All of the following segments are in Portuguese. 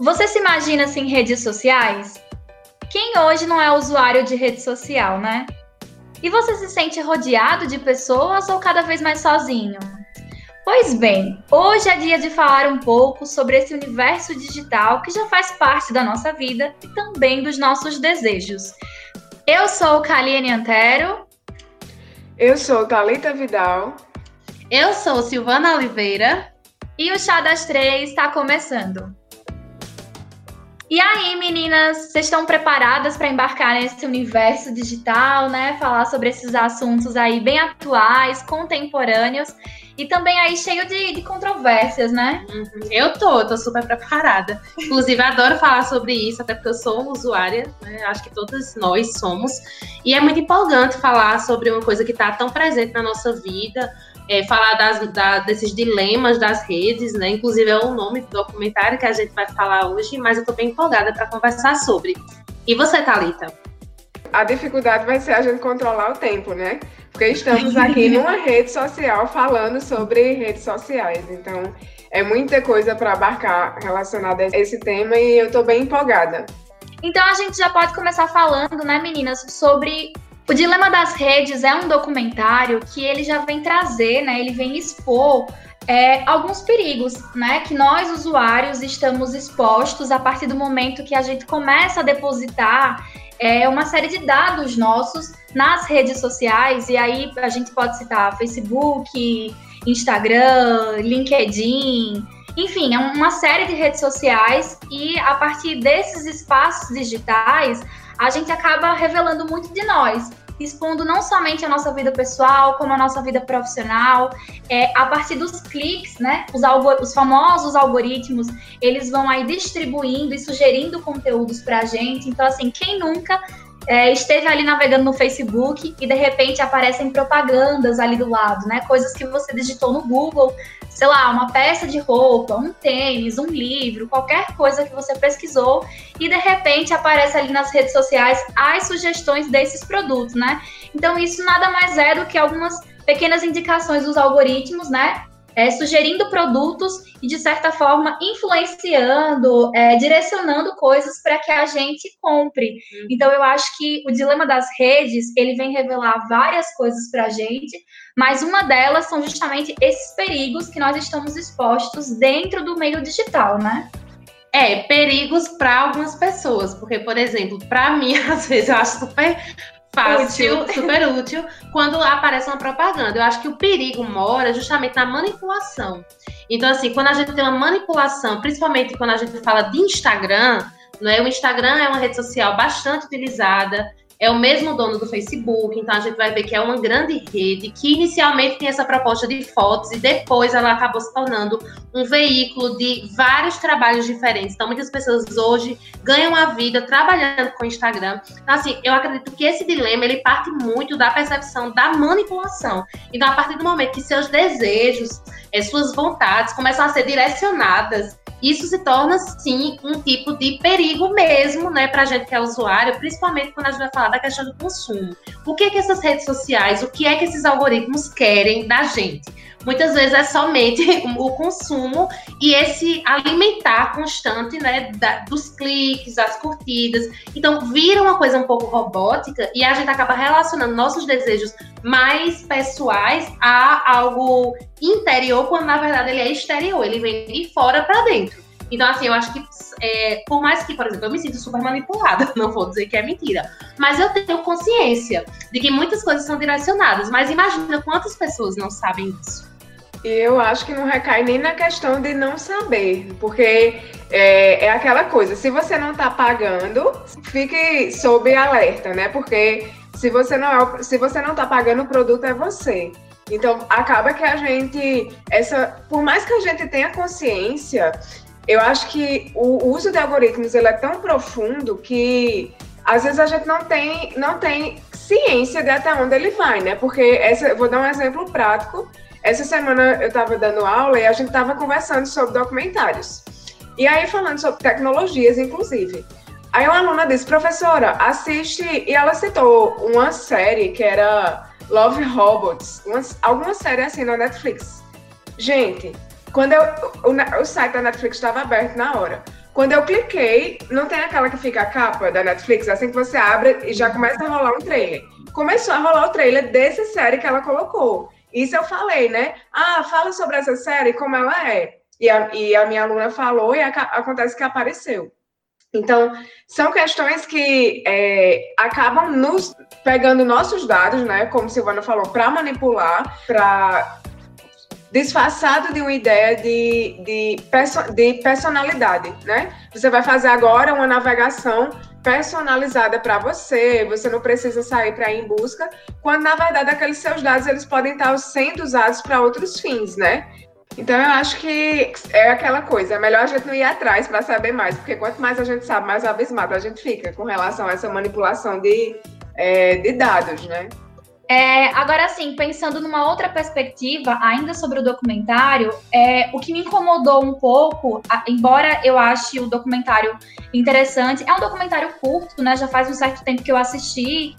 Você se imagina assim, redes sociais? Quem hoje não é usuário de rede social, né? E você se sente rodeado de pessoas ou cada vez mais sozinho? Pois bem, hoje é dia de falar um pouco sobre esse universo digital que já faz parte da nossa vida e também dos nossos desejos. Eu sou Kaliane Antero. Eu sou Talita Vidal. Eu sou Silvana Oliveira. E o Chá das Três está começando. E aí, meninas, vocês estão preparadas para embarcar nesse universo digital, né? Falar sobre esses assuntos aí bem atuais, contemporâneos e também aí cheio de, de controvérsias, né? Uhum. Eu tô, tô super preparada. Inclusive, adoro falar sobre isso, até porque eu sou usuária, né? Acho que todas nós somos. E é muito empolgante falar sobre uma coisa que está tão presente na nossa vida é, falar das, da, desses dilemas das redes, né? Inclusive é o nome do documentário que a gente vai falar hoje, mas eu estou bem empolgada para conversar sobre. E você, Talita? A dificuldade vai ser a gente controlar o tempo, né? Porque estamos aqui numa rede social falando sobre redes sociais. Então, é muita coisa para abarcar relacionada a esse tema e eu estou bem empolgada. Então, a gente já pode começar falando, né, meninas, sobre o Dilema das Redes é um documentário que ele já vem trazer, né? Ele vem expor é, alguns perigos, né? Que nós, usuários, estamos expostos a partir do momento que a gente começa a depositar é, uma série de dados nossos nas redes sociais, e aí a gente pode citar Facebook, Instagram, LinkedIn, enfim, é uma série de redes sociais, e a partir desses espaços digitais a gente acaba revelando muito de nós, expondo não somente a nossa vida pessoal, como a nossa vida profissional. É, a partir dos cliques, né? Os, os famosos algoritmos, eles vão aí distribuindo e sugerindo conteúdos para a gente. Então, assim, quem nunca é, esteve ali navegando no Facebook e de repente aparecem propagandas ali do lado, né? Coisas que você digitou no Google, sei lá, uma peça de roupa, um tênis, um livro, qualquer coisa que você pesquisou e de repente aparece ali nas redes sociais as sugestões desses produtos, né? Então isso nada mais é do que algumas pequenas indicações dos algoritmos, né? É, sugerindo produtos e, de certa forma, influenciando, é, direcionando coisas para que a gente compre. Uhum. Então, eu acho que o dilema das redes, ele vem revelar várias coisas para a gente, mas uma delas são justamente esses perigos que nós estamos expostos dentro do meio digital, né? É, perigos para algumas pessoas, porque, por exemplo, para mim, às vezes eu acho super fácil, útil. super útil, quando aparece uma propaganda. Eu acho que o perigo mora justamente na manipulação. Então, assim, quando a gente tem uma manipulação, principalmente quando a gente fala de Instagram, não é? O Instagram é uma rede social bastante utilizada, é o mesmo dono do Facebook, então a gente vai ver que é uma grande rede que inicialmente tinha essa proposta de fotos e depois ela acabou se tornando um veículo de vários trabalhos diferentes. Então muitas pessoas hoje ganham a vida trabalhando com o Instagram. Então assim, eu acredito que esse dilema ele parte muito da percepção da manipulação. Então a partir do momento que seus desejos, eh, suas vontades começam a ser direcionadas isso se torna, sim, um tipo de perigo mesmo, né, para a gente que é usuário, principalmente quando a gente vai falar da questão do consumo. O que é que essas redes sociais, o que é que esses algoritmos querem da gente? Muitas vezes é somente o consumo e esse alimentar constante, né, da, dos cliques, das curtidas. Então, vira uma coisa um pouco robótica e a gente acaba relacionando nossos desejos mais pessoais a algo interior, quando na verdade ele é exterior, ele vem de fora para dentro. Então, assim, eu acho que, é, por mais que, por exemplo, eu me sinto super manipulada, não vou dizer que é mentira, mas eu tenho consciência de que muitas coisas são direcionadas, mas imagina quantas pessoas não sabem disso. Eu acho que não recai nem na questão de não saber, porque é, é aquela coisa, se você não está pagando, fique sob alerta, né? Porque se você não é, se você não está pagando o produto é você. Então acaba que a gente essa, por mais que a gente tenha consciência, eu acho que o uso de algoritmos ele é tão profundo que às vezes a gente não tem não tem ciência de até onde ele vai, né? Porque essa, vou dar um exemplo prático. Essa semana eu estava dando aula e a gente estava conversando sobre documentários. E aí falando sobre tecnologias, inclusive. Aí uma aluna disse, professora, assiste, e ela citou uma série que era Love Robots, uma, alguma série assim na Netflix. Gente, quando eu, o, o site da Netflix estava aberto na hora, Quando eu cliquei, não tem aquela que fica a capa da Netflix, assim que você abre e já começa a rolar um trailer. Começou a rolar o trailer dessa série que ela colocou. Isso eu falei, né? Ah, fala sobre essa série, como ela é. E a, e a minha aluna falou e a, acontece que apareceu. Então, são questões que é, acabam nos pegando nossos dados, né? Como Silvana falou, para manipular, para disfarçado de uma ideia de, de, de personalidade, né? Você vai fazer agora uma navegação personalizada para você, você não precisa sair para ir em busca, quando na verdade aqueles seus dados eles podem estar sendo usados para outros fins, né? Então eu acho que é aquela coisa, é melhor a gente não ir atrás para saber mais, porque quanto mais a gente sabe, mais abismado a gente fica com relação a essa manipulação de, é, de dados, né? É, agora, sim, pensando numa outra perspectiva, ainda sobre o documentário, é, o que me incomodou um pouco, a, embora eu ache o documentário interessante, é um documentário curto, né? Já faz um certo tempo que eu assisti,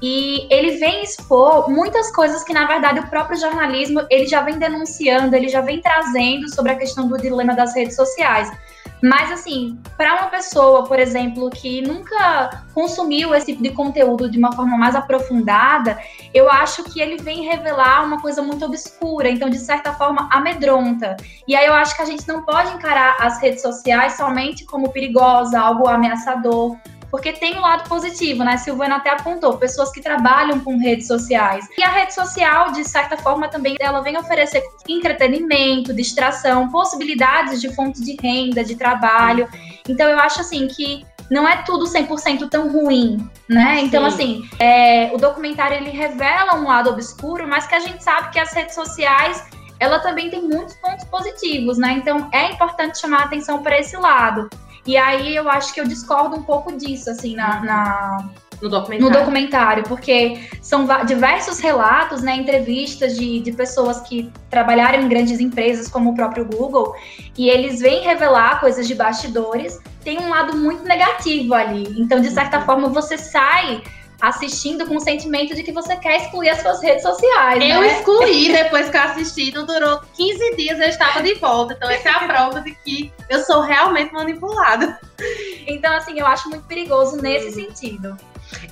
e ele vem expor muitas coisas que, na verdade, o próprio jornalismo ele já vem denunciando, ele já vem trazendo sobre a questão do dilema das redes sociais. Mas, assim, para uma pessoa, por exemplo, que nunca consumiu esse tipo de conteúdo de uma forma mais aprofundada, eu acho que ele vem revelar uma coisa muito obscura, então, de certa forma, amedronta. E aí eu acho que a gente não pode encarar as redes sociais somente como perigosa, algo ameaçador porque tem um lado positivo, né? Silvana até apontou, pessoas que trabalham com redes sociais. E a rede social, de certa forma, também ela vem oferecer entretenimento, distração, possibilidades de fonte de renda, de trabalho. Então eu acho assim que não é tudo 100% tão ruim, né? Então, assim, é, o documentário ele revela um lado obscuro, mas que a gente sabe que as redes sociais ela também tem muitos pontos positivos, né? Então, é importante chamar a atenção para esse lado. E aí eu acho que eu discordo um pouco disso, assim, na, na no documentário. no documentário. porque são diversos relatos, né, entrevistas de, de pessoas que trabalharam em grandes empresas, como o próprio Google, e eles vêm revelar coisas de bastidores. Tem um lado muito negativo ali. Então, de certa uhum. forma, você sai assistindo com o sentimento de que você quer excluir as suas redes sociais. Eu né? excluí depois que eu assisti, não durou 15 dias, eu estava de volta. Então, essa é a prova de que eu sou realmente manipulada. Então, assim, eu acho muito perigoso nesse uhum. sentido.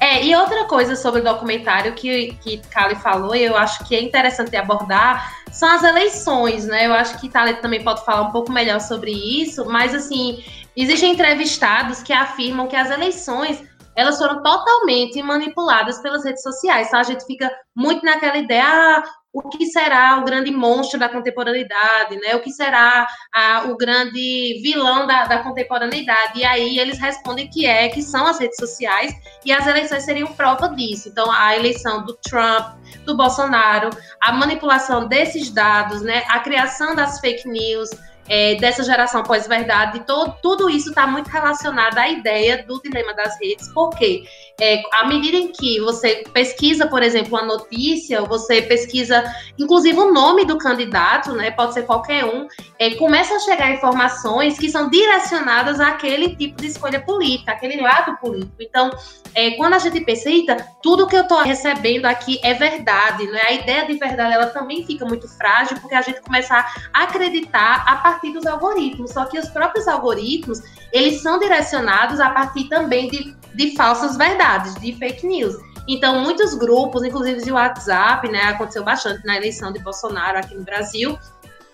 É, e outra coisa sobre o documentário que, que Kali falou, e eu acho que é interessante abordar, são as eleições, né? Eu acho que Thalita também pode falar um pouco melhor sobre isso, mas assim, existem entrevistados que afirmam que as eleições elas foram totalmente manipuladas pelas redes sociais. Então, a gente fica muito naquela ideia, ah, o que será o grande monstro da contemporaneidade, né? O que será ah, o grande vilão da, da, contemporaneidade? E aí eles respondem que é, que são as redes sociais, e as eleições seriam prova disso. Então, a eleição do Trump, do Bolsonaro, a manipulação desses dados, né? A criação das fake news, é, dessa geração pós-verdade, tudo isso está muito relacionado à ideia do dilema das redes, porque é, à medida em que você pesquisa, por exemplo, uma notícia, você pesquisa, inclusive, o nome do candidato, né, pode ser qualquer um, é, começa a chegar informações que são direcionadas àquele tipo de escolha política, aquele lado político. Então, é, quando a gente pensa, eita, tudo que eu estou recebendo aqui é verdade, né? a ideia de verdade ela também fica muito frágil, porque a gente começa a acreditar a partir dos algoritmos. Só que os próprios algoritmos, eles são direcionados a partir também de, de falsas verdades, de fake news. Então, muitos grupos, inclusive de WhatsApp, né, aconteceu bastante na eleição de Bolsonaro aqui no Brasil,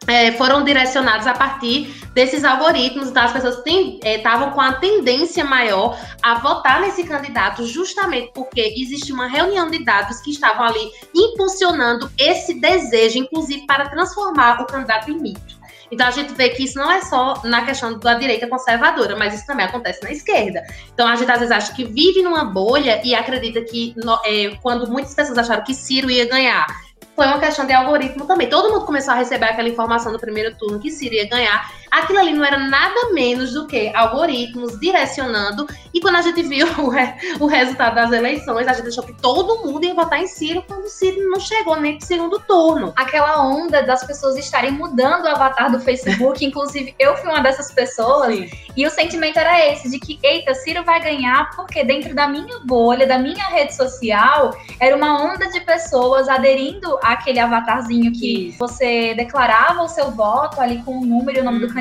é, foram direcionados a partir desses algoritmos, então as pessoas estavam é, com a tendência maior a votar nesse candidato justamente porque existe uma reunião de dados que estavam ali impulsionando esse desejo, inclusive para transformar o candidato em mito. Então a gente vê que isso não é só na questão da direita conservadora, mas isso também acontece na esquerda. Então a gente às vezes acha que vive numa bolha e acredita que é, quando muitas pessoas acharam que Ciro ia ganhar foi uma questão de algoritmo também. Todo mundo começou a receber aquela informação no primeiro turno que Ciro ia ganhar. Aquilo ali não era nada menos do que algoritmos direcionando. E quando a gente viu o, re o resultado das eleições, a gente achou que todo mundo ia votar em Ciro quando Ciro não chegou nem pro segundo turno. Aquela onda das pessoas estarem mudando o avatar do Facebook, inclusive eu fui uma dessas pessoas, Sim. e o sentimento era esse, de que, eita, Ciro vai ganhar porque dentro da minha bolha, da minha rede social, era uma onda de pessoas aderindo a aquele avatarzinho que Isso. você declarava o seu voto ali com o número e o nome uhum. do candidato,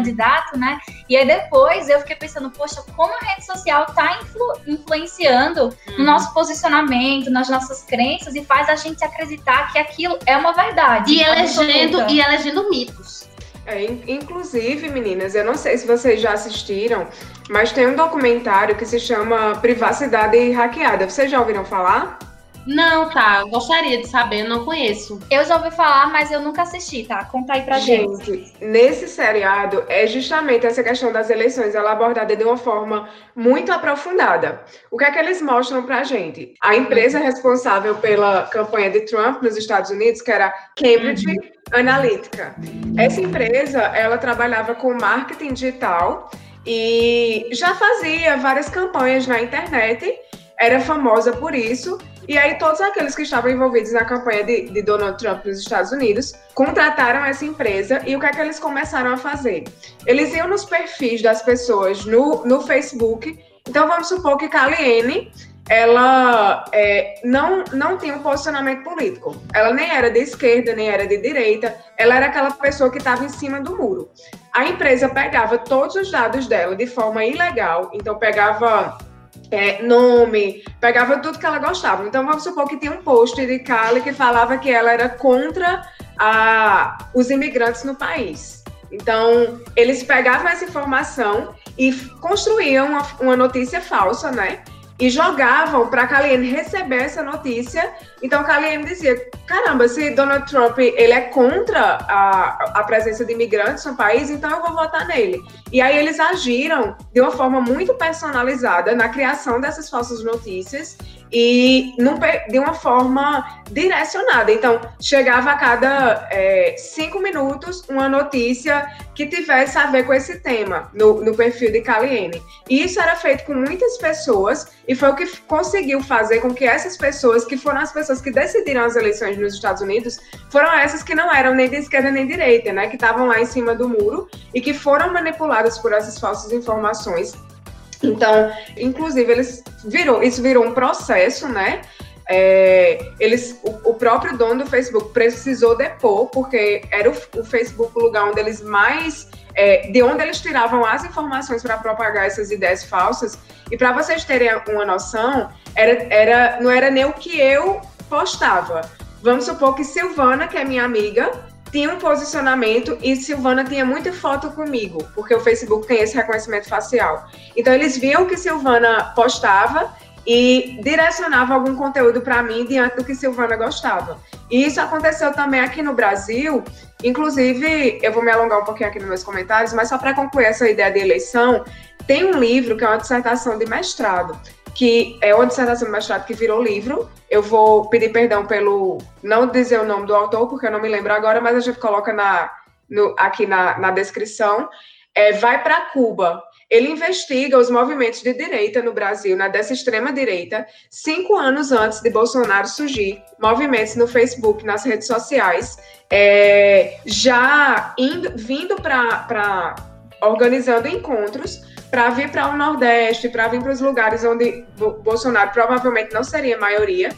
né? E aí depois eu fiquei pensando, poxa, como a rede social está influ influenciando uhum. no nosso posicionamento, nas nossas crenças e faz a gente acreditar que aquilo é uma verdade. E elegendo, e elegendo mitos. É, inclusive, meninas, eu não sei se vocês já assistiram, mas tem um documentário que se chama Privacidade Hackeada. Vocês já ouviram falar? Não, tá. Gostaria de saber, eu não conheço. Eu já ouvi falar, mas eu nunca assisti, tá? Conta aí pra gente. Gente, nesse seriado é justamente essa questão das eleições, ela é abordada de uma forma muito aprofundada. O que é que eles mostram pra gente? A empresa responsável pela campanha de Trump nos Estados Unidos, que era Cambridge uhum. Analytica. Essa empresa, ela trabalhava com marketing digital e já fazia várias campanhas na internet, era famosa por isso e aí, todos aqueles que estavam envolvidos na campanha de, de, Donald Trump nos Estados Unidos contrataram essa empresa e o que é que eles começaram a fazer? Eles iam nos perfis das pessoas no, no Facebook. Então, vamos supor que Kaliene ela é, não, não tinha um posicionamento político. Ela nem era de esquerda, nem era de direita. Ela era aquela pessoa que estava em cima do muro. A empresa pegava todos os dados dela de forma ilegal. Então, pegava é, nome, pegava tudo que ela gostava. Então vamos supor que tinha um post de Kali que falava que ela era contra a, os imigrantes no país. Então eles pegavam essa informação e construíam uma, uma notícia falsa, né? E jogavam para Kaliene receber essa notícia. Então, Kaliene dizia: caramba, se Donald Trump ele é contra a, a presença de imigrantes no país, então eu vou votar nele. E aí eles agiram de uma forma muito personalizada na criação dessas falsas notícias e de uma forma direcionada. Então, chegava a cada é, cinco minutos uma notícia que tivesse a ver com esse tema no, no perfil de Kaliene. E isso era feito com muitas pessoas e foi o que conseguiu fazer com que essas pessoas, que foram as pessoas que decidiram as eleições nos Estados Unidos, foram essas que não eram nem de esquerda nem de direita, né? Que estavam lá em cima do muro e que foram manipuladas por essas falsas informações então, inclusive, eles virou, isso virou um processo, né? É, eles, o, o, próprio dono do Facebook precisou depor, porque era o, o Facebook o lugar onde eles mais. É, de onde eles tiravam as informações para propagar essas ideias falsas. E para vocês terem uma noção, era, era, não era nem o que eu postava. Vamos supor que Silvana, que é minha amiga, tinha um posicionamento e Silvana tinha muita foto comigo, porque o Facebook tem esse reconhecimento facial. Então eles viam que Silvana postava e direcionava algum conteúdo para mim diante do que Silvana gostava. E isso aconteceu também aqui no Brasil. Inclusive, eu vou me alongar um pouquinho aqui nos meus comentários, mas só para concluir essa ideia de eleição, tem um livro que é uma dissertação de mestrado que é uma dissertação de mestrado que virou livro. Eu vou pedir perdão pelo não dizer o nome do autor, porque eu não me lembro agora, mas a gente coloca na, no, aqui na, na descrição. É, vai para Cuba. Ele investiga os movimentos de direita no Brasil, na dessa extrema direita, cinco anos antes de Bolsonaro surgir, movimentos no Facebook, nas redes sociais, é, já indo, vindo para organizando encontros para vir para o Nordeste, para vir para os lugares onde Bolsonaro provavelmente não seria maioria,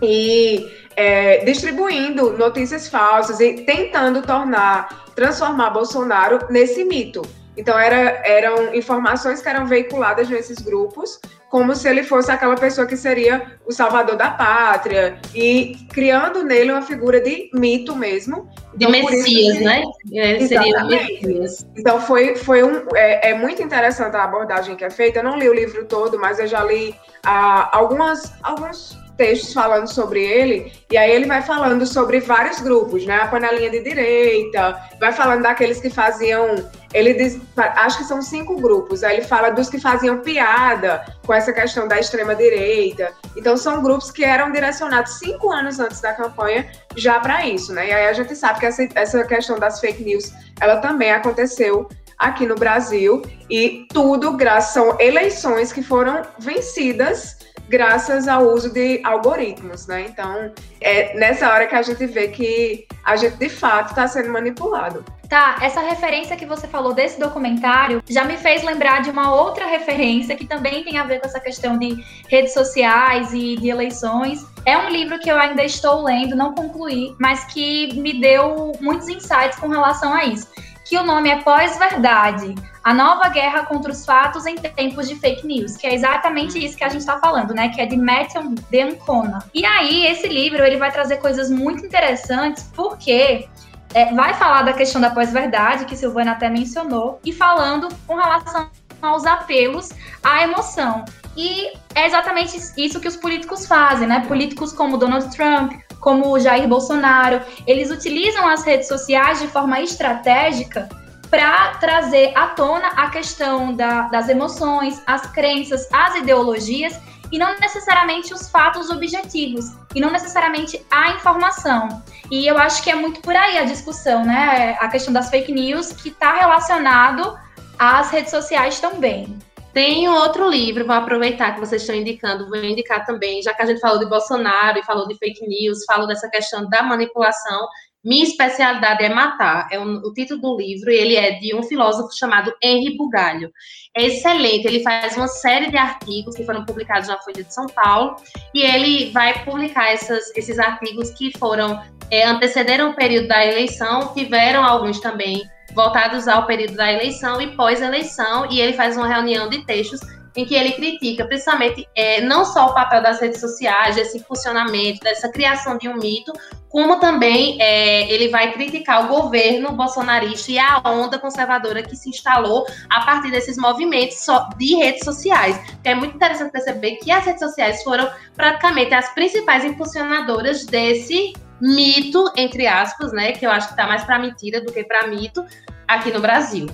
e é, distribuindo notícias falsas e tentando tornar, transformar Bolsonaro nesse mito. Então, era, eram informações que eram veiculadas nesses grupos, como se ele fosse aquela pessoa que seria o salvador da pátria, e criando nele uma figura de mito mesmo. De então, Messias, que... né? É, seria o Messias. Então, foi, foi um, é, é, muito interessante a abordagem que é feita. Eu não li o livro todo, mas eu já li ah, algumas, alguns textos falando sobre ele, e aí ele vai falando sobre vários grupos, né? A panelinha de direita, vai falando daqueles que faziam. Ele diz, acho que são cinco grupos. Aí ele fala dos que faziam piada com essa questão da extrema-direita. Então, são grupos que eram direcionados cinco anos antes da campanha já para isso, né? E aí a gente sabe que essa, essa questão das fake news, ela também aconteceu aqui no Brasil, e tudo graças são eleições que foram vencidas graças ao uso de algoritmos, né? Então, é nessa hora que a gente vê que a gente de fato está sendo manipulado. Tá, essa referência que você falou desse documentário já me fez lembrar de uma outra referência que também tem a ver com essa questão de redes sociais e de eleições. É um livro que eu ainda estou lendo, não concluí, mas que me deu muitos insights com relação a isso que o nome é Pós-Verdade, a nova guerra contra os fatos em tempos de fake news, que é exatamente isso que a gente está falando, né? Que é de Matthew Dencona. E aí, esse livro, ele vai trazer coisas muito interessantes, porque é, vai falar da questão da pós-verdade, que Silvana até mencionou, e falando com relação aos apelos à emoção. E é exatamente isso que os políticos fazem, né? Políticos como Donald Trump, como Jair Bolsonaro, eles utilizam as redes sociais de forma estratégica para trazer à tona a questão da, das emoções, as crenças, as ideologias e não necessariamente os fatos objetivos e não necessariamente a informação. E eu acho que é muito por aí a discussão, né? A questão das fake news que está relacionado às redes sociais também. Tem outro livro, vou aproveitar que vocês estão indicando, vou indicar também, já que a gente falou de Bolsonaro e falou de fake news, falou dessa questão da manipulação. Minha especialidade é matar. É um, o título do livro, ele é de um filósofo chamado Henri Bugalho. É excelente, ele faz uma série de artigos que foram publicados na Folha de São Paulo, e ele vai publicar essas, esses artigos que foram é, antecederam o período da eleição, tiveram alguns também voltados ao período da eleição e pós-eleição, e ele faz uma reunião de textos em que ele critica principalmente é, não só o papel das redes sociais, desse funcionamento, dessa criação de um mito, como também é, ele vai criticar o governo bolsonarista e a onda conservadora que se instalou a partir desses movimentos de redes sociais. É muito interessante perceber que as redes sociais foram praticamente as principais impulsionadoras desse mito, entre aspas, né? Que eu acho que tá mais para mentira do que para mito aqui no Brasil.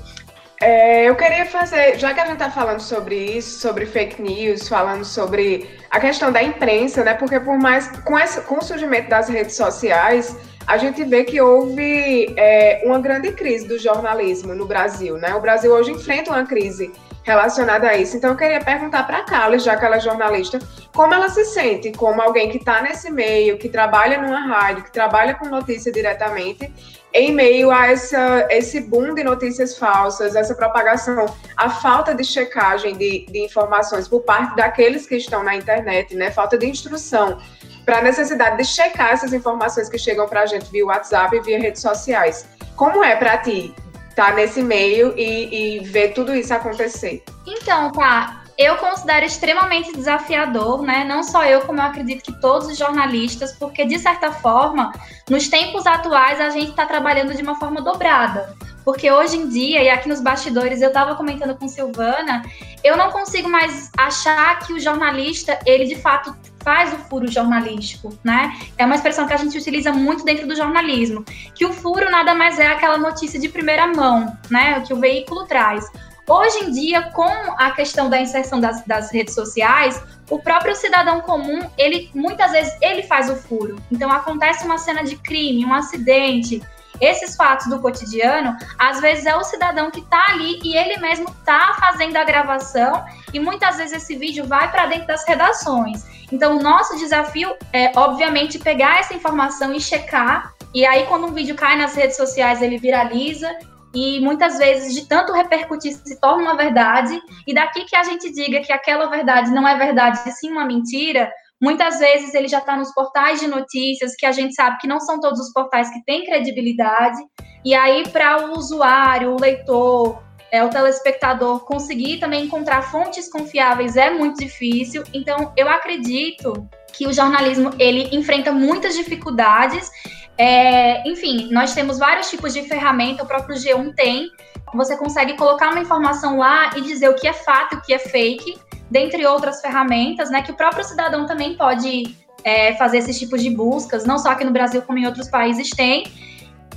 É, eu queria fazer, já que a gente está falando sobre isso, sobre fake news, falando sobre a questão da imprensa, né? Porque por mais com, essa, com o surgimento das redes sociais, a gente vê que houve é, uma grande crise do jornalismo no Brasil, né? O Brasil hoje enfrenta uma crise relacionada a isso. Então, eu queria perguntar para a Carla, já que ela é jornalista, como ela se sente como alguém que está nesse meio, que trabalha numa rádio, que trabalha com notícia diretamente, em meio a essa, esse boom de notícias falsas, essa propagação, a falta de checagem de, de informações por parte daqueles que estão na internet, né? Falta de instrução para a necessidade de checar essas informações que chegam para a gente via WhatsApp e via redes sociais. Como é para ti tá nesse meio e, e ver tudo isso acontecer. Então, tá. Eu considero extremamente desafiador, né? Não só eu, como eu acredito que todos os jornalistas, porque de certa forma, nos tempos atuais, a gente está trabalhando de uma forma dobrada. Porque hoje em dia, e aqui nos bastidores, eu estava comentando com Silvana, eu não consigo mais achar que o jornalista, ele de fato faz o furo jornalístico, né? É uma expressão que a gente utiliza muito dentro do jornalismo, que o furo nada mais é aquela notícia de primeira mão, né? Que o veículo traz. Hoje em dia, com a questão da inserção das, das redes sociais, o próprio cidadão comum, ele muitas vezes ele faz o furo. Então acontece uma cena de crime, um acidente, esses fatos do cotidiano, às vezes é o cidadão que está ali e ele mesmo está fazendo a gravação e muitas vezes esse vídeo vai para dentro das redações. Então, o nosso desafio é, obviamente, pegar essa informação e checar. E aí, quando um vídeo cai nas redes sociais, ele viraliza e muitas vezes, de tanto repercutir, se torna uma verdade. E daqui que a gente diga que aquela verdade não é verdade, sim uma mentira, Muitas vezes ele já está nos portais de notícias, que a gente sabe que não são todos os portais que têm credibilidade. E aí, para o usuário, o leitor, é, o telespectador conseguir também encontrar fontes confiáveis é muito difícil. Então, eu acredito que o jornalismo ele enfrenta muitas dificuldades. É, enfim, nós temos vários tipos de ferramenta, o próprio G1 tem. Você consegue colocar uma informação lá e dizer o que é fato e o que é fake dentre outras ferramentas, né, que o próprio cidadão também pode é, fazer esses tipos de buscas, não só aqui no Brasil, como em outros países tem.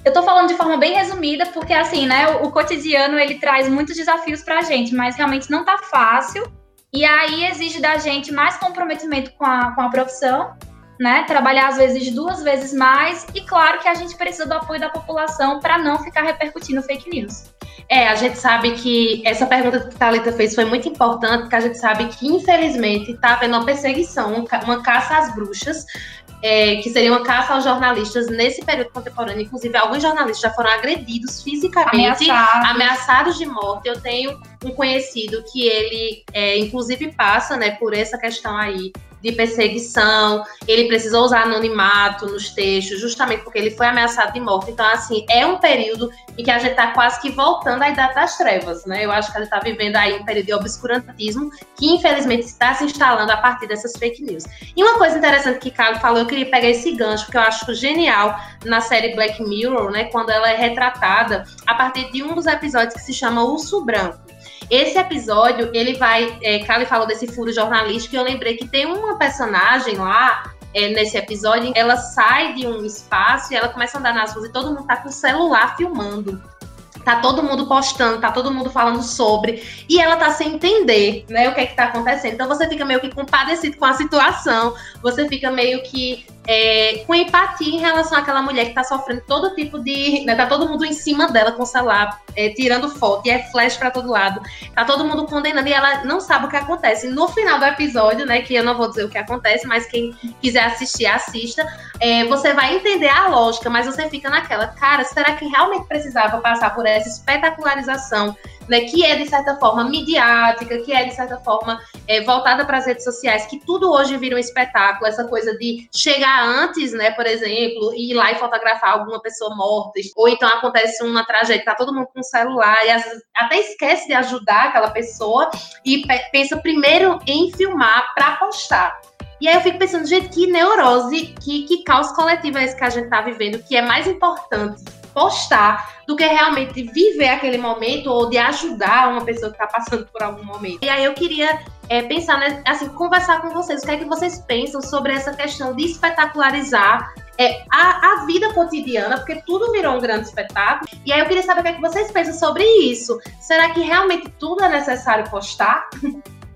Eu estou falando de forma bem resumida, porque assim, né, o, o cotidiano ele traz muitos desafios para a gente, mas realmente não está fácil. E aí exige da gente mais comprometimento com a, com a profissão, né? Trabalhar às vezes duas vezes mais, e claro que a gente precisa do apoio da população para não ficar repercutindo fake news. É, a gente sabe que essa pergunta que a Thalita fez foi muito importante, porque a gente sabe que, infelizmente, está havendo uma perseguição, uma caça às bruxas, é, que seria uma caça aos jornalistas nesse período contemporâneo. Inclusive, alguns jornalistas já foram agredidos fisicamente, ameaçados, ameaçados de morte. Eu tenho um conhecido que ele, é, inclusive, passa né, por essa questão aí de perseguição, ele precisou usar anonimato nos textos, justamente porque ele foi ameaçado de morte. Então, assim, é um período em que a gente está quase que voltando à Idade das Trevas, né? Eu acho que a gente está vivendo aí um período de obscurantismo que, infelizmente, está se instalando a partir dessas fake news. E uma coisa interessante que Carlos falou, eu queria pegar esse gancho, porque eu acho genial na série Black Mirror, né? Quando ela é retratada a partir de um dos episódios que se chama Urso Branco. Esse episódio, ele vai. É, Kali falou desse furo jornalístico, e eu lembrei que tem uma personagem lá é, nesse episódio, ela sai de um espaço e ela começa a andar nas ruas e todo mundo tá com o celular filmando. Tá todo mundo postando, tá todo mundo falando sobre, e ela tá sem entender, né, o que é que tá acontecendo. Então você fica meio que compadecido com a situação, você fica meio que é, com empatia em relação àquela mulher que tá sofrendo todo tipo de. Né, tá todo mundo em cima dela com o celular, é, tirando foto, e é flash para todo lado. Tá todo mundo condenando e ela não sabe o que acontece. No final do episódio, né, que eu não vou dizer o que acontece, mas quem quiser assistir, assista. É, você vai entender a lógica, mas você fica naquela, cara, será que realmente precisava passar por essa espetacularização né, que é de certa forma midiática, que é de certa forma é, voltada para as redes sociais, que tudo hoje vira um espetáculo, essa coisa de chegar antes, né, por exemplo, e ir lá e fotografar alguma pessoa morta, ou então acontece uma tragédia, tá todo mundo com o celular e até esquece de ajudar aquela pessoa e pensa primeiro em filmar para postar. E aí eu fico pensando, gente, que neurose, que, que caos coletivo é esse que a gente tá vivendo, que é mais importante postar do que realmente viver aquele momento ou de ajudar uma pessoa que está passando por algum momento. E aí eu queria é, pensar, né, assim, conversar com vocês, o que é que vocês pensam sobre essa questão de espetacularizar é, a, a vida cotidiana, porque tudo virou um grande espetáculo. E aí eu queria saber o que é que vocês pensam sobre isso. Será que realmente tudo é necessário postar?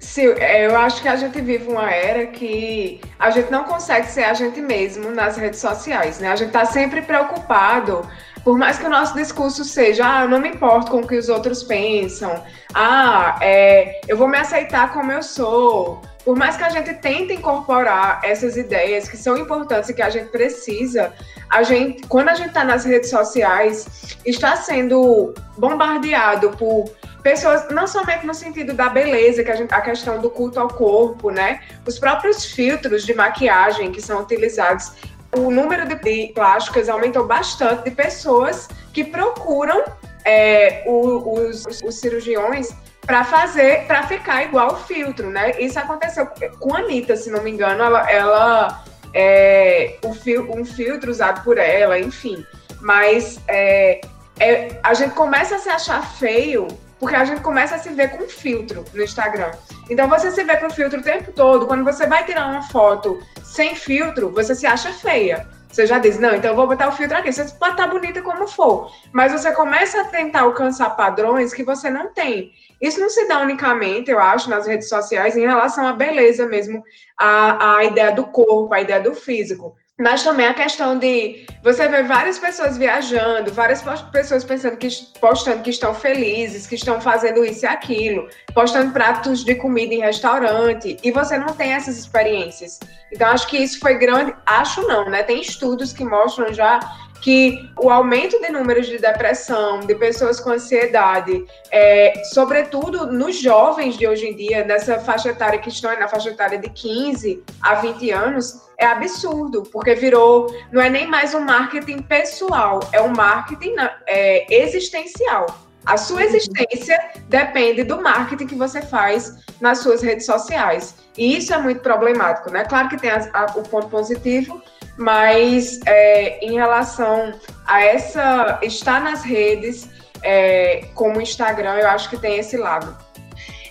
Sim, é, eu acho que a gente vive uma era que a gente não consegue ser a gente mesmo nas redes sociais, né? A gente está sempre preocupado por mais que o nosso discurso seja, ah, eu não me importo com o que os outros pensam, ah, é, eu vou me aceitar como eu sou. Por mais que a gente tente incorporar essas ideias que são importantes e que a gente precisa, a gente, quando a gente está nas redes sociais, está sendo bombardeado por pessoas, não somente no sentido da beleza, que a, gente, a questão do culto ao corpo, né? Os próprios filtros de maquiagem que são utilizados o número de plásticas aumentou bastante de pessoas que procuram é, o, os, os cirurgiões para fazer, para ficar igual o filtro, né? Isso aconteceu com a Anitta, se não me engano, ela, ela é, fil, um filtro usado por ela, enfim. Mas é, é, a gente começa a se achar feio porque a gente começa a se ver com filtro no Instagram. Então você se vê com filtro o tempo todo. Quando você vai tirar uma foto sem filtro, você se acha feia. Você já diz, não, então eu vou botar o filtro aqui. Você pode estar bonita como for. Mas você começa a tentar alcançar padrões que você não tem. Isso não se dá unicamente, eu acho, nas redes sociais, em relação à beleza mesmo, à, à ideia do corpo, à ideia do físico. Mas também a questão de você ver várias pessoas viajando, várias pessoas pensando que postando que estão felizes, que estão fazendo isso e aquilo, postando pratos de comida em restaurante, e você não tem essas experiências. Então acho que isso foi grande, acho não, né? Tem estudos que mostram já que o aumento de números de depressão, de pessoas com ansiedade, é, sobretudo nos jovens de hoje em dia, nessa faixa etária que estão na faixa etária de 15 a 20 anos, é absurdo, porque virou, não é nem mais um marketing pessoal, é um marketing é, existencial. A sua existência depende do marketing que você faz nas suas redes sociais. E isso é muito problemático, né? Claro que tem a, a, o ponto positivo, mas é, em relação a essa estar nas redes, é, como o Instagram, eu acho que tem esse lado.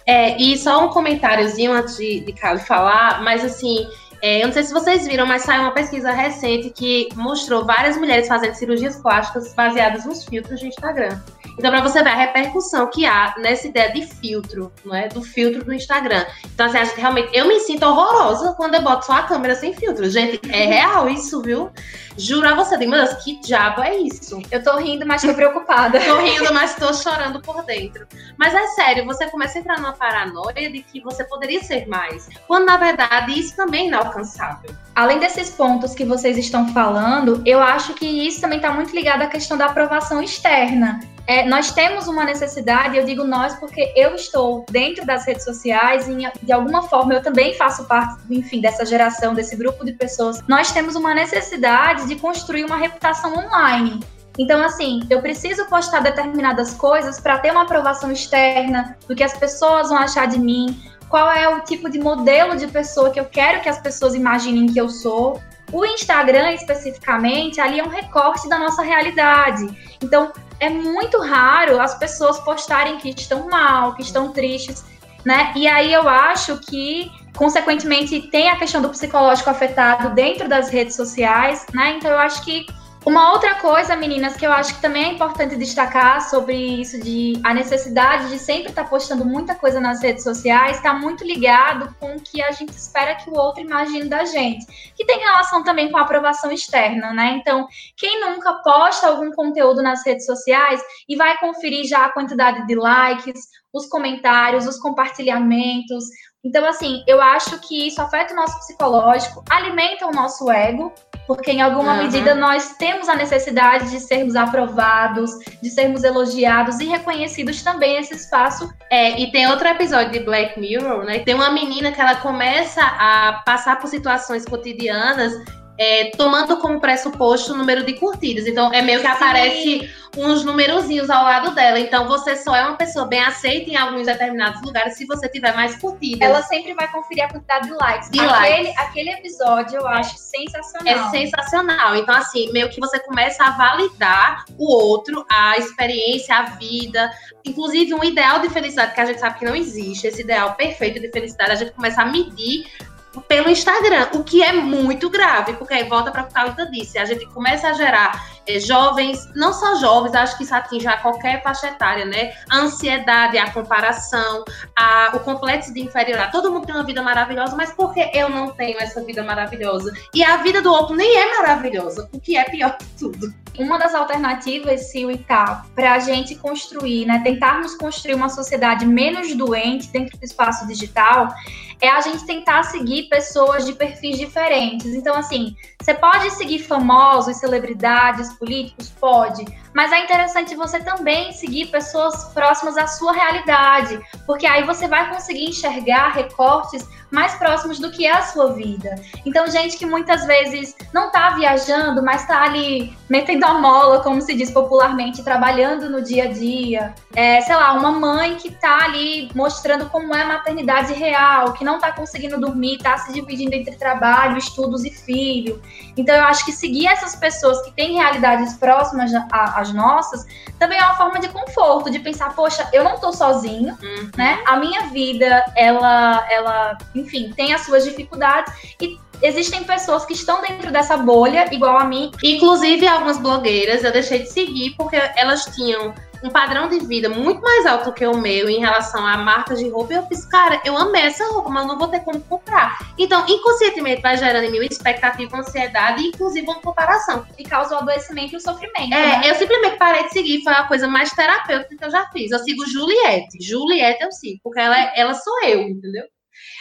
É, e só um comentáriozinho antes de, de falar, mas assim, é, eu não sei se vocês viram, mas saiu uma pesquisa recente que mostrou várias mulheres fazendo cirurgias plásticas baseadas nos filtros de Instagram. Então, para você ver a repercussão que há nessa ideia de filtro, não é? Do filtro do Instagram. Então, assim, acho que realmente eu me sinto horrorosa quando eu boto só a câmera sem filtro. Gente, é real isso, viu? Juro a você, mas que diabo é isso? Eu tô rindo, mas tô preocupada. tô rindo, mas tô chorando por dentro. Mas é sério, você começa a entrar numa paranoia de que você poderia ser mais. Quando, na verdade, isso também é inalcançável. Além desses pontos que vocês estão falando, eu acho que isso também está muito ligado à questão da aprovação externa. É, nós temos uma necessidade, eu digo nós porque eu estou dentro das redes sociais e de alguma forma eu também faço parte, enfim, dessa geração, desse grupo de pessoas. Nós temos uma necessidade de construir uma reputação online. Então, assim, eu preciso postar determinadas coisas para ter uma aprovação externa do que as pessoas vão achar de mim, qual é o tipo de modelo de pessoa que eu quero que as pessoas imaginem que eu sou. O Instagram, especificamente, ali é um recorte da nossa realidade. Então, é muito raro as pessoas postarem que estão mal, que estão tristes, né? E aí eu acho que, consequentemente, tem a questão do psicológico afetado dentro das redes sociais, né? Então, eu acho que uma outra coisa, meninas, que eu acho que também é importante destacar sobre isso de a necessidade de sempre estar tá postando muita coisa nas redes sociais, está muito ligado com o que a gente espera que o outro imagine da gente, que tem relação também com a aprovação externa, né? Então, quem nunca posta algum conteúdo nas redes sociais e vai conferir já a quantidade de likes, os comentários, os compartilhamentos, então, assim, eu acho que isso afeta o nosso psicológico, alimenta o nosso ego, porque em alguma uhum. medida nós temos a necessidade de sermos aprovados, de sermos elogiados e reconhecidos também esse espaço. É, e tem outro episódio de Black Mirror, né? Tem uma menina que ela começa a passar por situações cotidianas é, tomando como pressuposto o número de curtidas. Então, é meio que Sim. aparece uns numerozinhos ao lado dela. Então, você só é uma pessoa bem aceita em alguns determinados lugares se você tiver mais curtidas. Ela sempre vai conferir a quantidade de likes. De aquele, likes. aquele episódio eu acho sensacional. É sensacional. Então, assim, meio que você começa a validar o outro, a experiência, a vida. Inclusive, um ideal de felicidade que a gente sabe que não existe, esse ideal perfeito de felicidade, a gente começa a medir pelo Instagram, o que é muito grave, porque aí volta para o que a Thalita disse, a gente começa a gerar é, jovens, não só jovens, acho que isso atinge a qualquer faixa etária, né? A ansiedade, a comparação, a, o complexo de inferioridade. Todo mundo tem uma vida maravilhosa, mas por que eu não tenho essa vida maravilhosa? E a vida do outro nem é maravilhosa, o que é pior de tudo. Uma das alternativas, Sil e Tá, para a gente construir, né, tentarmos construir uma sociedade menos doente dentro do espaço digital, é a gente tentar seguir pessoas de perfis diferentes. Então, assim, você pode seguir famosos, celebridades, políticos? Pode. Mas é interessante você também seguir pessoas próximas à sua realidade, porque aí você vai conseguir enxergar recortes mais próximos do que é a sua vida. Então, gente que muitas vezes não tá viajando, mas tá ali metendo a mola, como se diz popularmente, trabalhando no dia a dia. É, sei lá, uma mãe que tá ali mostrando como é a maternidade real, que não tá conseguindo dormir, tá se dividindo entre trabalho, estudos e filho. Então, eu acho que seguir essas pessoas que têm realidades próximas às nossas também é uma forma de conforto, de pensar, poxa, eu não tô sozinho, uhum. né? A minha vida, ela, ela enfim, tem as suas dificuldades e existem pessoas que estão dentro dessa bolha, igual a mim. Inclusive, algumas blogueiras eu deixei de seguir porque elas tinham um padrão de vida muito mais alto que o meu em relação a marcas de roupa. E eu fiz, cara, eu amei essa roupa, mas não vou ter como comprar. Então, inconscientemente, vai gerando em mim expectativa, ansiedade e, inclusive, uma comparação. E causa o adoecimento e o sofrimento. É, né? eu simplesmente parei de seguir. Foi a coisa mais terapêutica que eu já fiz. Eu sigo Juliette. Juliette eu sigo, porque ela, é, ela sou eu, entendeu?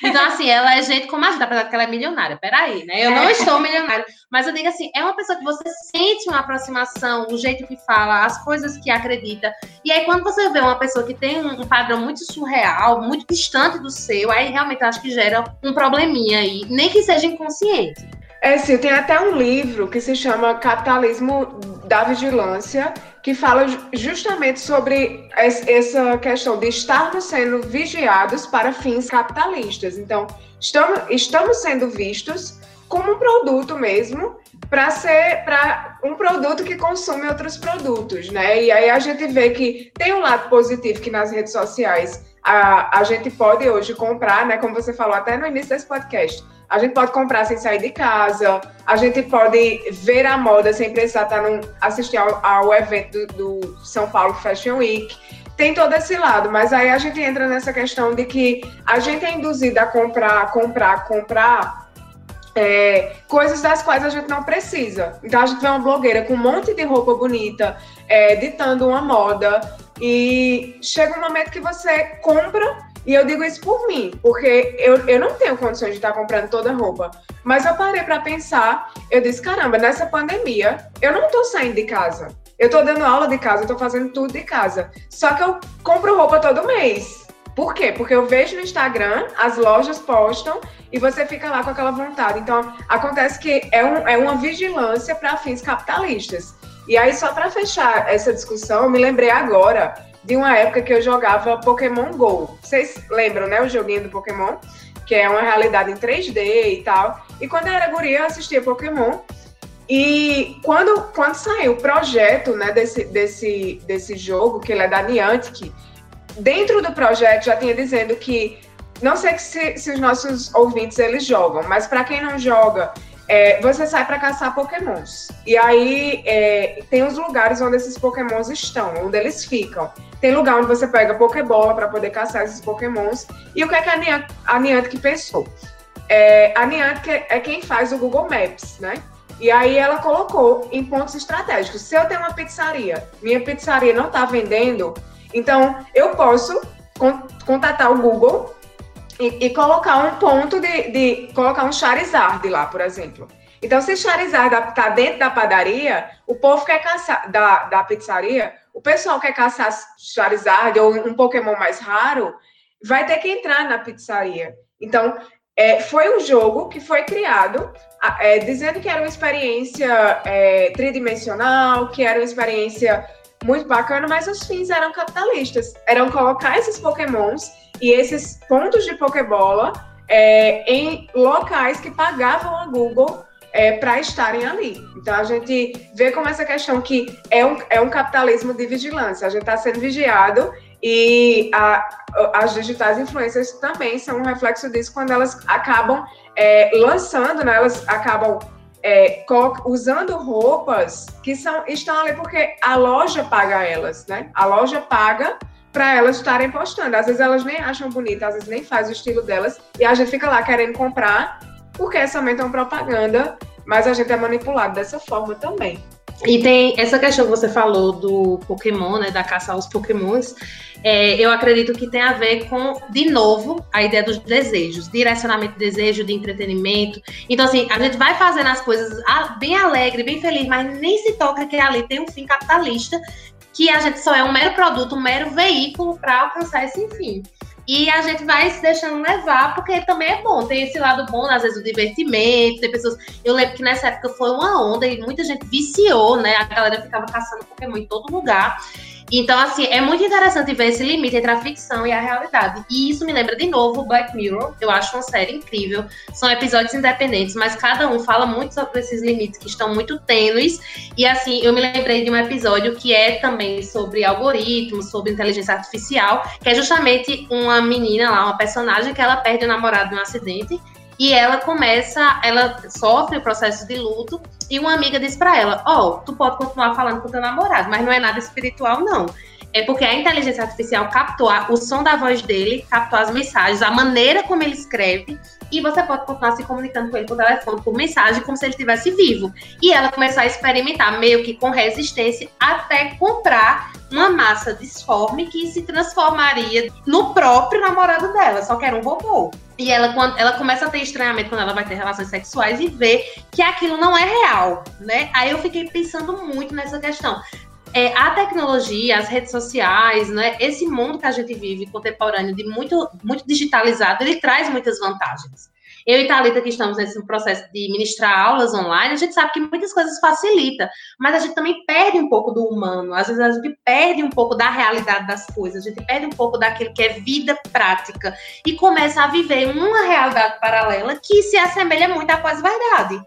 Então, assim, ela é gente como a gente, apesar de que ela é milionária. Peraí, né? Eu não é. estou milionária. Mas eu digo assim, é uma pessoa que você sente uma aproximação, o jeito que fala, as coisas que acredita. E aí, quando você vê uma pessoa que tem um padrão muito surreal, muito distante do seu, aí realmente eu acho que gera um probleminha aí, nem que seja inconsciente. É, sim, tem até um livro que se chama Capitalismo da Vigilância, que fala justamente sobre essa questão de estarmos sendo vigiados para fins capitalistas. Então, estamos, estamos sendo vistos como um produto mesmo para ser para um produto que consome outros produtos, né? E aí a gente vê que tem um lado positivo que nas redes sociais a, a gente pode hoje comprar, né? Como você falou até no início desse podcast, a gente pode comprar sem sair de casa, a gente pode ver a moda sem precisar estar num, assistir ao, ao evento do, do, São Paulo Fashion Week. Tem todo esse lado, mas aí a gente entra nessa questão de que a gente é induzido a comprar, comprar, comprar é, coisas das quais a gente não precisa. Então a gente vê uma blogueira com um monte de roupa bonita, é, ditando uma moda, e chega um momento que você compra e eu digo isso por mim, porque eu, eu não tenho condições de estar comprando toda a roupa. Mas eu parei para pensar, eu disse, caramba, nessa pandemia, eu não tô saindo de casa. Eu tô dando aula de casa, eu tô fazendo tudo de casa. Só que eu compro roupa todo mês. Por quê? Porque eu vejo no Instagram, as lojas postam e você fica lá com aquela vontade. Então, acontece que é, um, é uma vigilância para fins capitalistas. E aí, só para fechar essa discussão, eu me lembrei agora de uma época que eu jogava Pokémon GO. Vocês lembram, né? O joguinho do Pokémon, que é uma realidade em 3D e tal. E quando eu era guria, eu assistia Pokémon. E quando, quando saiu o projeto né, desse, desse, desse jogo, que ele é da Niantic, dentro do projeto já tinha dizendo que, não sei se, se os nossos ouvintes eles jogam, mas para quem não joga, é, você sai para caçar pokémons. E aí é, tem os lugares onde esses pokémons estão, onde eles ficam. Tem lugar onde você pega pokébola para poder caçar esses pokémons. E o que é que a Niantic, a Niantic pensou? É, a Niantic é quem faz o Google Maps, né? E aí ela colocou em pontos estratégicos. Se eu tenho uma pizzaria, minha pizzaria não está vendendo, então eu posso contatar o Google e, e colocar um ponto de, de, colocar um Charizard lá, por exemplo. Então, se Charizard está dentro da padaria, o povo quer caçar da, da pizzaria, o pessoal quer caçar Charizard ou um Pokémon mais raro, vai ter que entrar na pizzaria. Então, é, foi um jogo que foi criado é, dizendo que era uma experiência é, tridimensional, que era uma experiência muito bacana, mas os fins eram capitalistas. Eram colocar esses pokémons e esses pontos de Pokébola é, em locais que pagavam a Google é, para estarem ali. Então a gente vê como essa questão que é um, é um capitalismo de vigilância. A gente está sendo vigiado e a, as digitais influências também são um reflexo disso quando elas acabam é, lançando, né, elas acabam é, usando roupas que são, estão ali porque a loja paga elas, né? A loja paga para elas estarem postando. Às vezes elas nem acham bonita, às vezes nem faz o estilo delas, e a gente fica lá querendo comprar, porque é somente uma propaganda, mas a gente é manipulado dessa forma também. E tem essa questão que você falou do Pokémon, né, da caça aos Pokémons, é, eu acredito que tem a ver com, de novo, a ideia dos desejos, direcionamento de desejo, de entretenimento. Então, assim, a gente vai fazendo as coisas bem alegre, bem feliz, mas nem se toca que ali tem um fim capitalista, que a gente só é um mero produto, um mero veículo para alcançar esse fim. E a gente vai se deixando levar, porque também é bom. Tem esse lado bom, às vezes, o divertimento. Tem pessoas. Eu lembro que nessa época foi uma onda e muita gente viciou, né? A galera ficava caçando Pokémon em todo lugar. Então, assim, é muito interessante ver esse limite entre a ficção e a realidade. E isso me lembra de novo Black Mirror. Eu acho uma série incrível. São episódios independentes, mas cada um fala muito sobre esses limites que estão muito tênues. E assim, eu me lembrei de um episódio que é também sobre algoritmos, sobre inteligência artificial, que é justamente uma menina lá, uma personagem que ela perde o namorado em um acidente e ela começa, ela sofre o processo de luto e uma amiga diz para ela: Ó, oh, tu pode continuar falando com teu namorado, mas não é nada espiritual, não. É porque a inteligência artificial captou o som da voz dele, captou as mensagens, a maneira como ele escreve, e você pode continuar se comunicando com ele por telefone, por mensagem, como se ele estivesse vivo. E ela começar a experimentar, meio que com resistência, até comprar uma massa disforme que se transformaria no próprio namorado dela, só que era um robô. E ela, quando, ela começa a ter estranhamento quando ela vai ter relações sexuais e vê que aquilo não é real, né? Aí eu fiquei pensando muito nessa questão é, a tecnologia, as redes sociais, né, esse mundo que a gente vive contemporâneo, de muito, muito digitalizado, ele traz muitas vantagens. Eu e Thalita, que estamos nesse processo de ministrar aulas online, a gente sabe que muitas coisas facilita, mas a gente também perde um pouco do humano. Às vezes a gente perde um pouco da realidade das coisas, a gente perde um pouco daquilo que é vida prática e começa a viver uma realidade paralela que se assemelha muito à pós-verdade.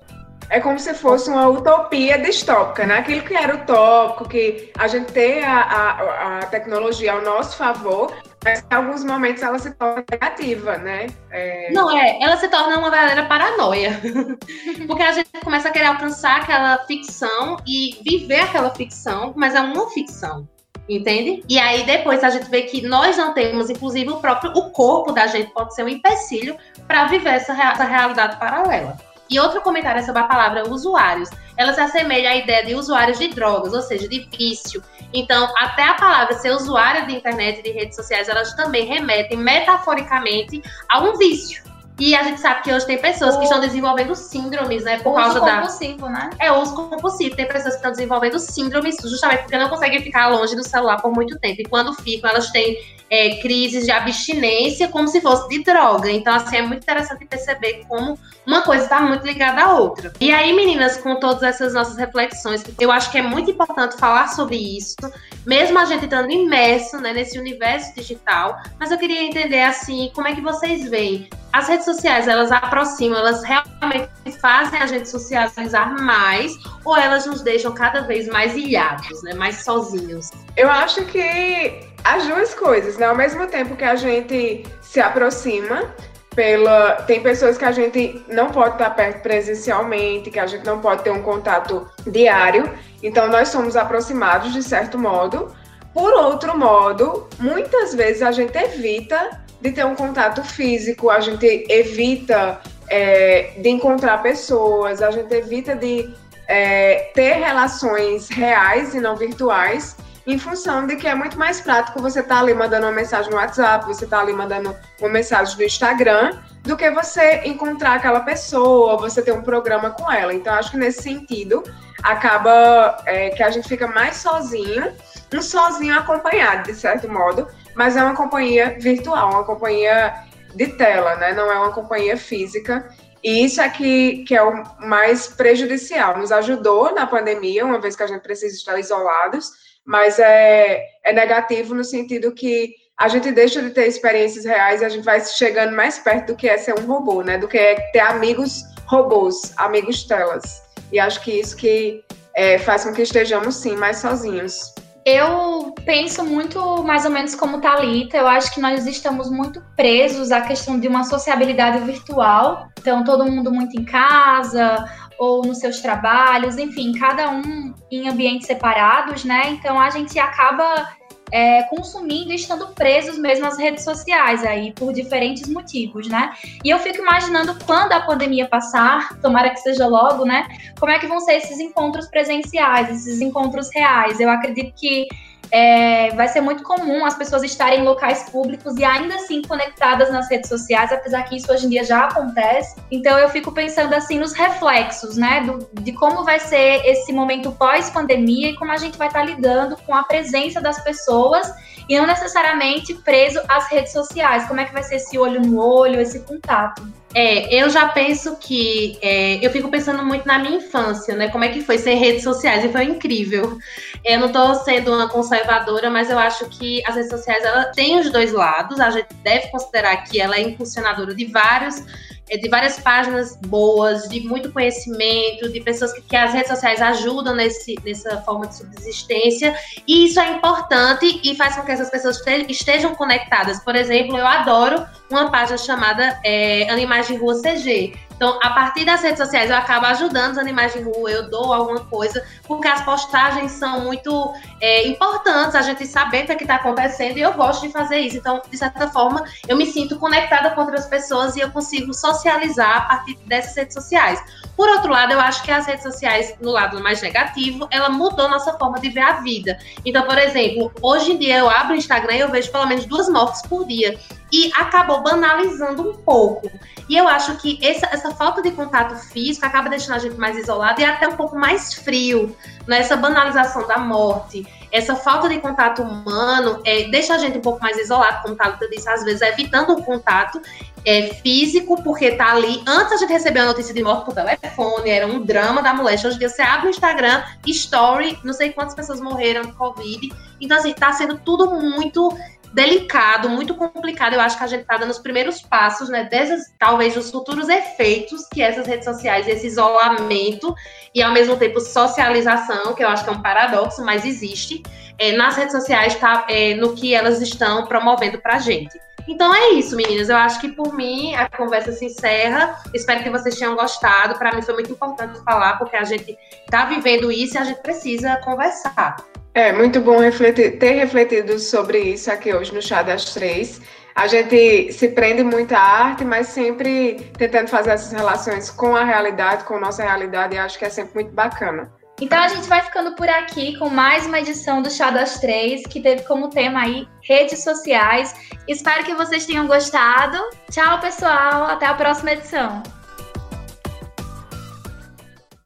É como se fosse uma utopia distópica, né? Aquilo que era utópico, que a gente tem a, a, a tecnologia ao nosso favor, em alguns momentos ela se torna negativa, né? É... Não, é, ela se torna uma verdadeira paranoia. Porque a gente começa a querer alcançar aquela ficção e viver aquela ficção, mas é uma ficção. Entende? E aí depois a gente vê que nós não temos, inclusive o próprio o corpo da gente pode ser um empecilho para viver essa, essa realidade paralela. E outro comentário sobre a palavra usuários. Ela se assemelha à ideia de usuários de drogas, ou seja, de vício. Então, até a palavra ser usuário de internet e de redes sociais, elas também remetem metaforicamente a um vício. E a gente sabe que hoje tem pessoas o... que estão desenvolvendo síndromes, né? Por uso causa da. compulsivo, né? É, uso compulsivo. Tem pessoas que estão desenvolvendo síndromes justamente porque não conseguem ficar longe do celular por muito tempo. E quando ficam, elas têm é, crises de abstinência como se fosse de droga. Então, assim, é muito interessante perceber como uma coisa está muito ligada à outra. E aí, meninas, com todas essas nossas reflexões, eu acho que é muito importante falar sobre isso, mesmo a gente estando imerso né, nesse universo digital. Mas eu queria entender, assim, como é que vocês veem as redes sociais, elas aproximam, elas realmente fazem a gente socializar mais ou elas nos deixam cada vez mais ilhados, né, mais sozinhos? Eu acho que as duas coisas, né? Ao mesmo tempo que a gente se aproxima, pela tem pessoas que a gente não pode estar perto presencialmente, que a gente não pode ter um contato diário, então nós somos aproximados de certo modo. Por outro modo, muitas vezes a gente evita de ter um contato físico, a gente evita é, de encontrar pessoas, a gente evita de é, ter relações reais e não virtuais, em função de que é muito mais prático você estar tá ali mandando uma mensagem no WhatsApp, você estar tá ali mandando uma mensagem no Instagram, do que você encontrar aquela pessoa, você ter um programa com ela. Então, acho que nesse sentido, acaba é, que a gente fica mais sozinho, um sozinho acompanhado, de certo modo, mas é uma companhia virtual, uma companhia de tela, né? Não é uma companhia física. E isso é que, que é o mais prejudicial. Nos ajudou na pandemia, uma vez que a gente precisa estar isolados, mas é, é negativo no sentido que a gente deixa de ter experiências reais e a gente vai chegando mais perto do que é ser um robô, né? Do que é ter amigos robôs, amigos telas. E acho que isso que é, faz com que estejamos, sim, mais sozinhos. Eu penso muito mais ou menos como Talita. Eu acho que nós estamos muito presos à questão de uma sociabilidade virtual. Então, todo mundo muito em casa ou nos seus trabalhos, enfim, cada um em ambientes separados, né? Então, a gente acaba é, consumindo e estando presos mesmo às redes sociais aí por diferentes motivos, né? E eu fico imaginando quando a pandemia passar, tomara que seja logo, né? Como é que vão ser esses encontros presenciais, esses encontros reais? Eu acredito que é, vai ser muito comum as pessoas estarem em locais públicos e ainda assim conectadas nas redes sociais, apesar que isso hoje em dia já acontece. Então eu fico pensando assim nos reflexos, né, do, de como vai ser esse momento pós-pandemia e como a gente vai estar lidando com a presença das pessoas e não necessariamente preso às redes sociais. Como é que vai ser esse olho no olho, esse contato? É, eu já penso que. É, eu fico pensando muito na minha infância, né? Como é que foi sem redes sociais e foi incrível. Eu não estou sendo uma conservadora, mas eu acho que as redes sociais ela tem os dois lados. A gente deve considerar que ela é impulsionadora de vários de várias páginas boas, de muito conhecimento, de pessoas que, que, as redes sociais ajudam nesse, nessa forma de subsistência. E isso é importante e faz com que essas pessoas estejam conectadas. Por exemplo, eu adoro uma página chamada é, Animais de Rua CG. Então, a partir das redes sociais, eu acabo ajudando os animais de rua, eu dou alguma coisa, porque as postagens são muito é, importantes, a gente saber o que é está acontecendo, e eu gosto de fazer isso. Então, de certa forma, eu me sinto conectada com outras pessoas e eu consigo socializar a partir dessas redes sociais. Por outro lado, eu acho que as redes sociais, no lado mais negativo, ela mudou nossa forma de ver a vida. Então, por exemplo, hoje em dia eu abro o Instagram e eu vejo pelo menos duas mortes por dia. E acabou banalizando um pouco. E eu acho que essa, essa falta de contato físico acaba deixando a gente mais isolado e até um pouco mais frio nessa banalização da morte. Essa falta de contato humano é, deixa a gente um pouco mais isolado, como Thalita disse, às vezes evitando o contato é, físico, porque tá ali. Antes a gente recebeu a notícia de morte por telefone, era um drama da moléstia. Hoje em dia você abre o Instagram, story, não sei quantas pessoas morreram de Covid. Então, assim, tá sendo tudo muito delicado, muito complicado. Eu acho que a gente está dando os primeiros passos, né? Desses, talvez, os futuros efeitos que essas redes sociais, esse isolamento e, ao mesmo tempo, socialização, que eu acho que é um paradoxo, mas existe, é, nas redes sociais, tá, é, no que elas estão promovendo para a gente. Então é isso, meninas. Eu acho que por mim a conversa se encerra. Espero que vocês tenham gostado. Para mim foi muito importante falar, porque a gente está vivendo isso e a gente precisa conversar. É muito bom refletir, ter refletido sobre isso aqui hoje no Chá das Três. A gente se prende muito à arte, mas sempre tentando fazer essas relações com a realidade, com a nossa realidade, e acho que é sempre muito bacana. Então a gente vai ficando por aqui com mais uma edição do Chá das Três, que teve como tema aí redes sociais. Espero que vocês tenham gostado. Tchau, pessoal. Até a próxima edição.